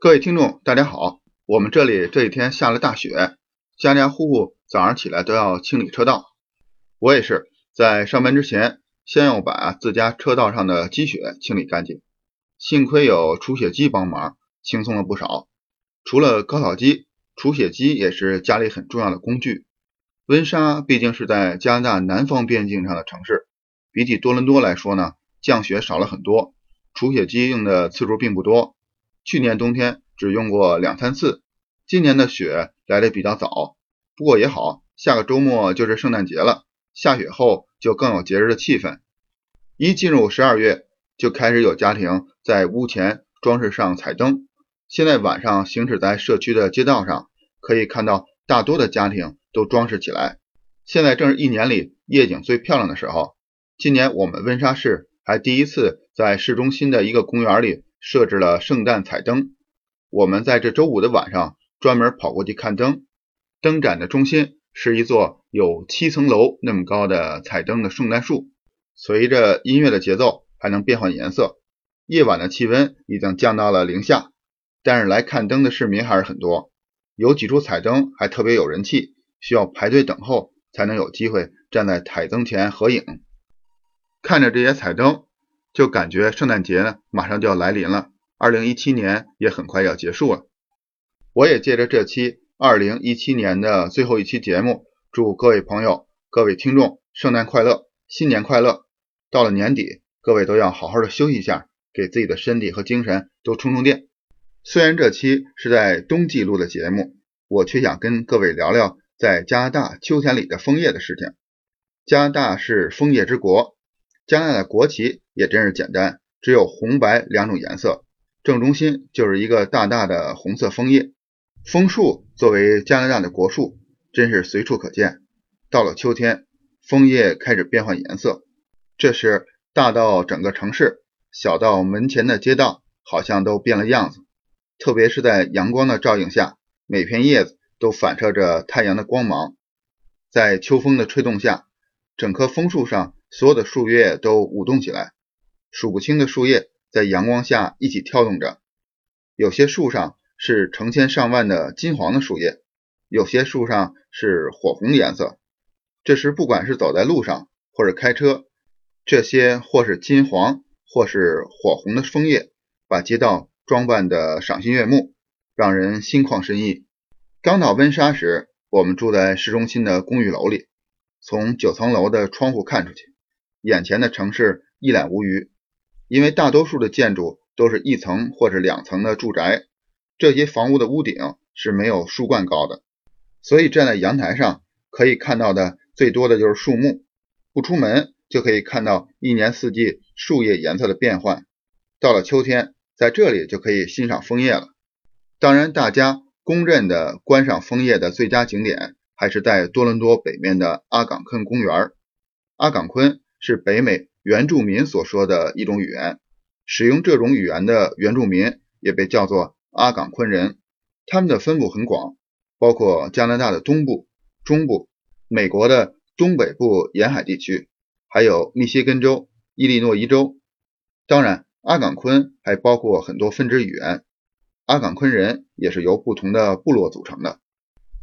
各位听众，大家好。我们这里这几天下了大雪，家家户户早上起来都要清理车道。我也是在上班之前，先要把自家车道上的积雪清理干净。幸亏有除雪机帮忙，轻松了不少。除了高草机，除雪机也是家里很重要的工具。温莎毕竟是在加拿大南方边境上的城市，比起多伦多来说呢，降雪少了很多，除雪机用的次数并不多。去年冬天只用过两三次，今年的雪来的比较早，不过也好，下个周末就是圣诞节了，下雪后就更有节日的气氛。一进入十二月，就开始有家庭在屋前装饰上彩灯。现在晚上行驶在社区的街道上，可以看到大多的家庭都装饰起来。现在正是一年里夜景最漂亮的时候。今年我们温莎市还第一次在市中心的一个公园里。设置了圣诞彩灯，我们在这周五的晚上专门跑过去看灯。灯展的中心是一座有七层楼那么高的彩灯的圣诞树，随着音乐的节奏还能变换颜色。夜晚的气温已经降到了零下，但是来看灯的市民还是很多。有几处彩灯还特别有人气，需要排队等候才能有机会站在彩灯前合影。看着这些彩灯。就感觉圣诞节呢马上就要来临了，二零一七年也很快要结束了。我也借着这期二零一七年的最后一期节目，祝各位朋友、各位听众圣诞快乐，新年快乐！到了年底，各位都要好好的休息一下，给自己的身体和精神都充充电。虽然这期是在冬季录的节目，我却想跟各位聊聊在加拿大秋天里的枫叶的事情。加拿大是枫叶之国。加拿大的国旗也真是简单，只有红白两种颜色，正中心就是一个大大的红色枫叶。枫树作为加拿大的国树，真是随处可见。到了秋天，枫叶开始变换颜色，这时大到整个城市，小到门前的街道，好像都变了样子。特别是在阳光的照映下，每片叶子都反射着太阳的光芒，在秋风的吹动下，整棵枫树上。所有的树叶都舞动起来，数不清的树叶在阳光下一起跳动着。有些树上是成千上万的金黄的树叶，有些树上是火红的颜色。这时，不管是走在路上或者开车，这些或是金黄或是火红的枫叶，把街道装扮得赏心悦目，让人心旷神怡。刚到温莎时，我们住在市中心的公寓楼里，从九层楼的窗户看出去。眼前的城市一览无余，因为大多数的建筑都是一层或者两层的住宅，这些房屋的屋顶是没有树冠高的，所以站在阳台上可以看到的最多的就是树木。不出门就可以看到一年四季树叶颜色的变换。到了秋天，在这里就可以欣赏枫叶了。当然，大家公认的观赏枫叶的最佳景点还是在多伦多北面的阿岗昆公园。阿岗昆。是北美原住民所说的一种语言，使用这种语言的原住民也被叫做阿岗昆人。他们的分布很广，包括加拿大的东部、中部、美国的东北部沿海地区，还有密歇根州、伊利诺伊州。当然，阿岗昆还包括很多分支语言。阿岗昆人也是由不同的部落组成的。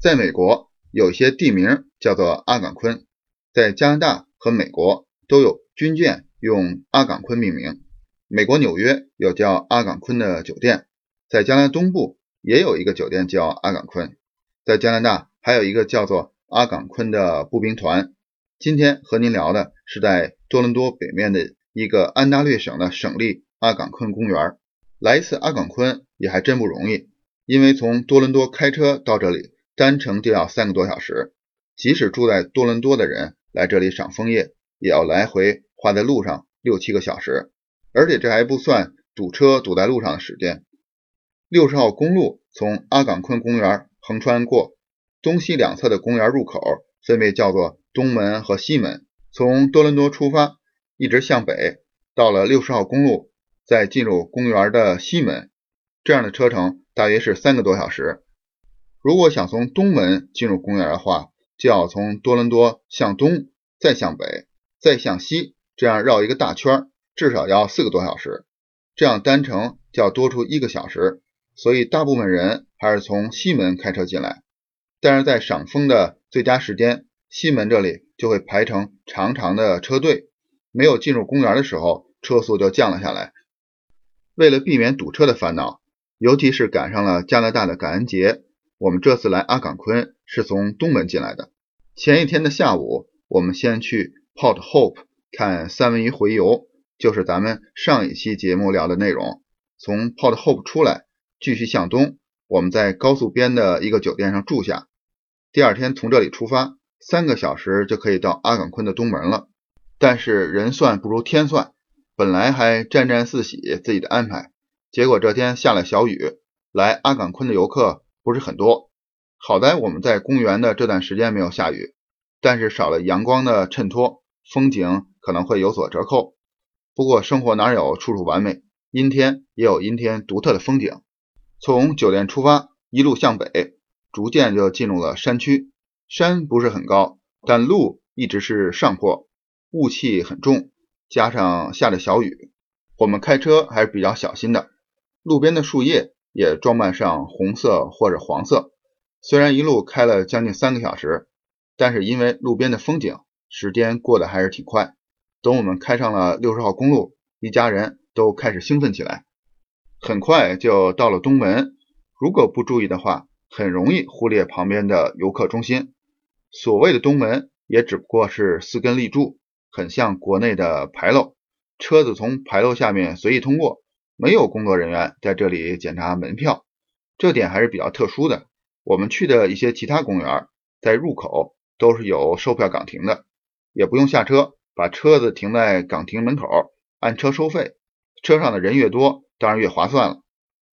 在美国，有一些地名叫做阿岗昆，在加拿大和美国。都有军舰用阿岗昆命名。美国纽约有叫阿岗昆的酒店，在加拿大东部也有一个酒店叫阿岗昆。在加拿大还有一个叫做阿岗昆的步兵团。今天和您聊的是在多伦多北面的一个安大略省的省立阿岗昆公园。来一次阿岗昆也还真不容易，因为从多伦多开车到这里单程就要三个多小时。即使住在多伦多的人来这里赏枫叶。也要来回花在路上六七个小时，而且这还不算堵车堵在路上的时间。六十号公路从阿岗昆公园横穿过，东西两侧的公园入口分别叫做东门和西门。从多伦多出发，一直向北，到了六十号公路，再进入公园的西门。这样的车程大约是三个多小时。如果想从东门进入公园的话，就要从多伦多向东，再向北。再向西，这样绕一个大圈，至少要四个多小时。这样单程就要多出一个小时。所以大部分人还是从西门开车进来。但是在赏枫的最佳时间，西门这里就会排成长长的车队，没有进入公园的时候，车速就降了下来。为了避免堵车的烦恼，尤其是赶上了加拿大的感恩节，我们这次来阿岗昆是从东门进来的。前一天的下午，我们先去 Port Hope 看三文鱼洄游，就是咱们上一期节目聊的内容。从 Port Hope 出来，继续向东，我们在高速边的一个酒店上住下。第二天从这里出发，三个小时就可以到阿岗昆的东门了。但是人算不如天算。本来还沾沾自喜自己的安排，结果这天下了小雨，来阿岗昆的游客不是很多。好在我们在公园的这段时间没有下雨，但是少了阳光的衬托，风景可能会有所折扣。不过生活哪有处处完美，阴天也有阴天独特的风景。从酒店出发，一路向北，逐渐就进入了山区。山不是很高，但路一直是上坡，雾气很重。加上下着小雨，我们开车还是比较小心的。路边的树叶也装扮上红色或者黄色。虽然一路开了将近三个小时，但是因为路边的风景，时间过得还是挺快。等我们开上了六十号公路，一家人都开始兴奋起来。很快就到了东门，如果不注意的话，很容易忽略旁边的游客中心。所谓的东门，也只不过是四根立柱。很像国内的牌楼，车子从牌楼下面随意通过，没有工作人员在这里检查门票，这点还是比较特殊的。我们去的一些其他公园，在入口都是有售票岗亭的，也不用下车，把车子停在岗亭门口，按车收费。车上的人越多，当然越划算了。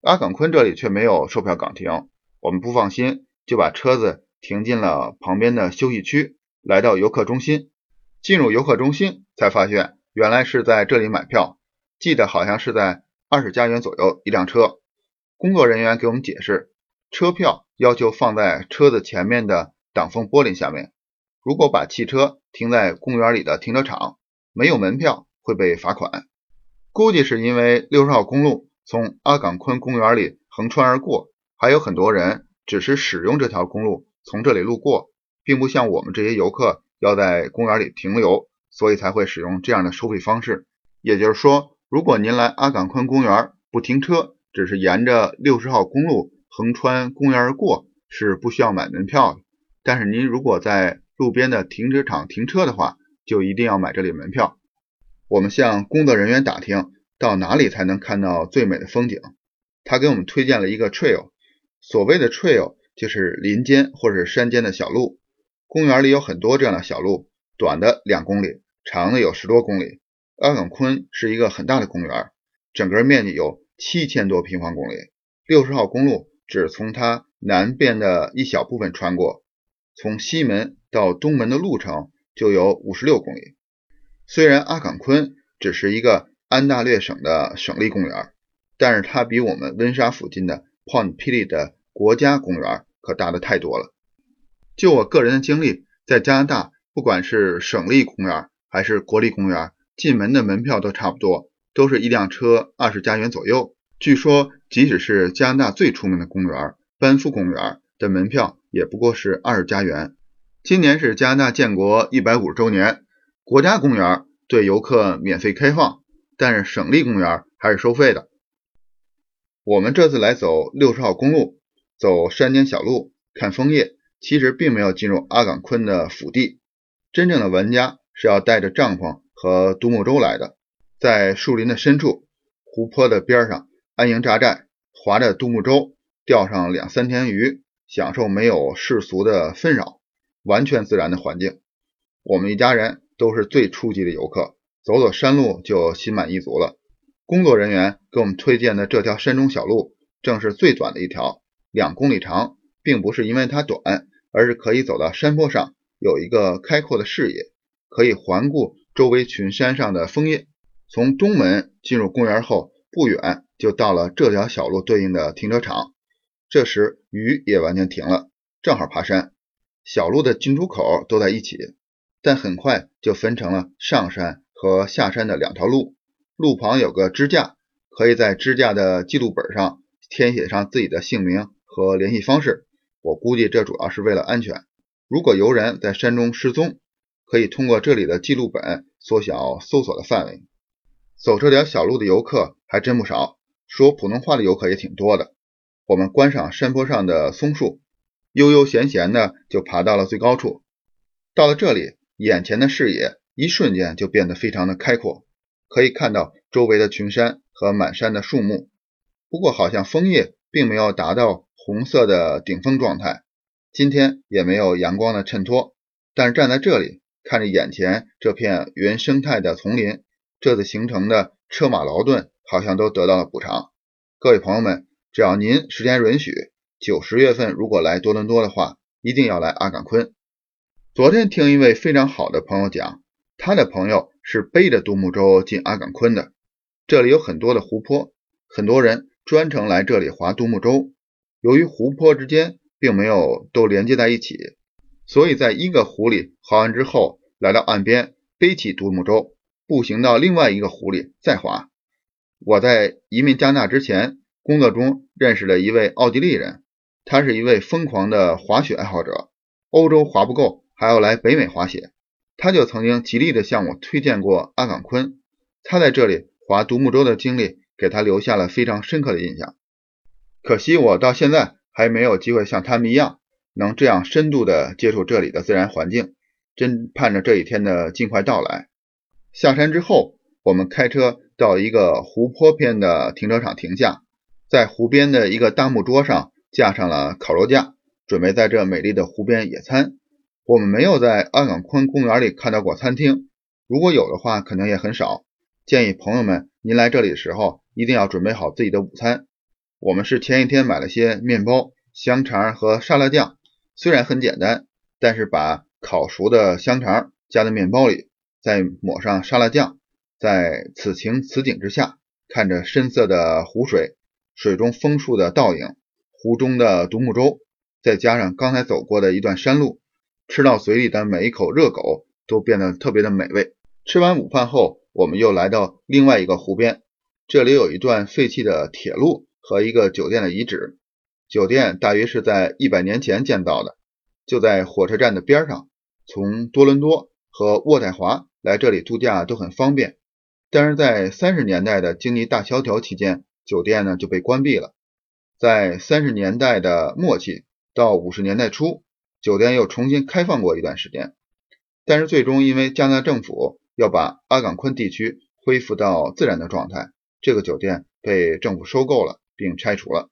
阿岗昆这里却没有售票岗亭，我们不放心，就把车子停进了旁边的休息区，来到游客中心。进入游客中心，才发现原来是在这里买票。记得好像是在二十加元左右一辆车。工作人员给我们解释，车票要求放在车子前面的挡风玻璃下面。如果把汽车停在公园里的停车场，没有门票会被罚款。估计是因为六十号公路从阿岗昆公园里横穿而过，还有很多人只是使用这条公路从这里路过，并不像我们这些游客。要在公园里停留，所以才会使用这样的收费方式。也就是说，如果您来阿岗昆公园不停车，只是沿着六十号公路横穿公园而过，是不需要买门票的。但是您如果在路边的停车场停车的话，就一定要买这里门票。我们向工作人员打听到哪里才能看到最美的风景，他给我们推荐了一个 trail。所谓的 trail 就是林间或者山间的小路。公园里有很多这样的小路，短的两公里，长的有十多公里。阿岗昆是一个很大的公园，整个面积有七千多平方公里。六十号公路只从它南边的一小部分穿过，从西门到东门的路程就有五十六公里。虽然阿岗昆只是一个安大略省的省立公园，但是它比我们温莎附近的 pont p i l i 的国家公园可大的太多了。就我个人的经历，在加拿大，不管是省立公园还是国立公园，进门的门票都差不多，都是一辆车二十加元左右。据说，即使是加拿大最出名的公园班夫公园的门票，也不过是二十加元。今年是加拿大建国一百五十周年，国家公园对游客免费开放，但是省立公园还是收费的。我们这次来走六十号公路，走山间小路，看枫叶。其实并没有进入阿岗昆的腹地，真正的玩家是要带着帐篷和独木舟来的，在树林的深处、湖泊的边上安营扎寨，划着独木舟，钓上两三天鱼，享受没有世俗的纷扰、完全自然的环境。我们一家人都是最初级的游客，走走山路就心满意足了。工作人员给我们推荐的这条山中小路，正是最短的一条，两公里长，并不是因为它短。而是可以走到山坡上，有一个开阔的视野，可以环顾周围群山上的枫叶。从东门进入公园后不远，就到了这条小路对应的停车场。这时雨也完全停了，正好爬山。小路的进出口都在一起，但很快就分成了上山和下山的两条路。路旁有个支架，可以在支架的记录本上填写上自己的姓名和联系方式。我估计这主要是为了安全。如果游人在山中失踪，可以通过这里的记录本缩小搜索的范围。走这条小路的游客还真不少，说普通话的游客也挺多的。我们观赏山坡上的松树，悠悠闲闲的就爬到了最高处。到了这里，眼前的视野一瞬间就变得非常的开阔，可以看到周围的群山和满山的树木。不过好像枫叶并没有达到红色的顶峰状态，今天也没有阳光的衬托。但是站在这里，看着眼前这片原生态的丛林，这次行程的车马劳顿好像都得到了补偿。各位朋友们，只要您时间允许，九十月份如果来多伦多的话，一定要来阿岗昆。昨天听一位非常好的朋友讲，他的朋友是背着独木舟进阿岗昆的。这里有很多的湖泊，很多人专程来这里划独木舟。由于湖泊之间并没有都连接在一起，所以在一个湖里划完之后，来到岸边背起独木舟，步行到另外一个湖里再划。我在移民加拿大之前，工作中认识了一位奥地利人，他是一位疯狂的滑雪爱好者，欧洲滑不够。还要来北美滑雪，他就曾经极力的向我推荐过阿岗昆。他在这里划独木舟的经历，给他留下了非常深刻的印象。可惜我到现在还没有机会像他们一样，能这样深度的接触这里的自然环境。真盼着这一天的尽快到来。下山之后，我们开车到一个湖泊边的停车场停下，在湖边的一个大木桌上架上了烤肉架，准备在这美丽的湖边野餐。我们没有在阿岗昆公园里看到过餐厅，如果有的话，可能也很少。建议朋友们，您来这里的时候一定要准备好自己的午餐。我们是前一天买了些面包、香肠和沙拉酱，虽然很简单，但是把烤熟的香肠加在面包里，再抹上沙拉酱，在此情此景之下，看着深色的湖水，水中枫树的倒影，湖中的独木舟，再加上刚才走过的一段山路。吃到嘴里的每一口热狗都变得特别的美味。吃完午饭后，我们又来到另外一个湖边，这里有一段废弃的铁路和一个酒店的遗址。酒店大约是在一百年前建造的，就在火车站的边上。从多伦多和渥太华来这里度假都很方便。但是在三十年代的经济大萧条期间，酒店呢就被关闭了。在三十年代的末期到五十年代初。酒店又重新开放过一段时间，但是最终因为加拿大政府要把阿岗昆地区恢复到自然的状态，这个酒店被政府收购了并拆除了。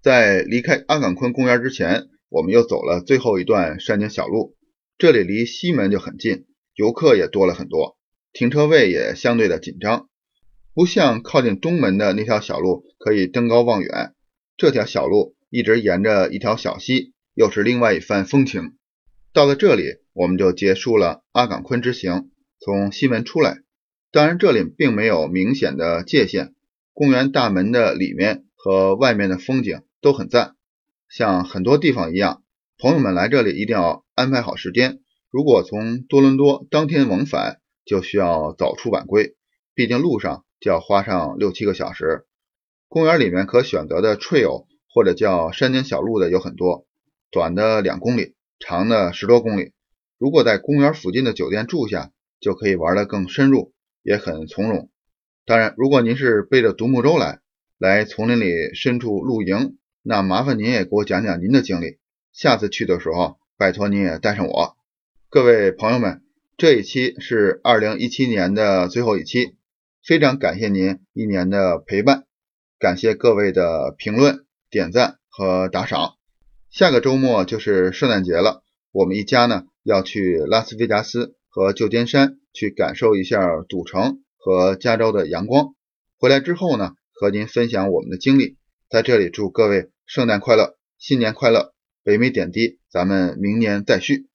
在离开阿岗昆公园之前，我们又走了最后一段山间小路，这里离西门就很近，游客也多了很多，停车位也相对的紧张，不像靠近东门的那条小路可以登高望远，这条小路一直沿着一条小溪。又是另外一番风情。到了这里，我们就结束了阿岗昆之行，从西门出来。当然，这里并没有明显的界限，公园大门的里面和外面的风景都很赞。像很多地方一样，朋友们来这里一定要安排好时间。如果从多伦多当天往返，就需要早出晚归，毕竟路上就要花上六七个小时。公园里面可选择的 trail 或者叫山间小路的有很多。短的两公里，长的十多公里。如果在公园附近的酒店住下，就可以玩得更深入，也很从容。当然，如果您是背着独木舟来，来丛林里深处露营，那麻烦您也给我讲讲您的经历。下次去的时候，拜托您也带上我。各位朋友们，这一期是二零一七年的最后一期，非常感谢您一年的陪伴，感谢各位的评论、点赞和打赏。下个周末就是圣诞节了，我们一家呢要去拉斯维加斯和旧金山去感受一下赌城和加州的阳光。回来之后呢，和您分享我们的经历。在这里祝各位圣诞快乐，新年快乐！北美点滴，咱们明年再续。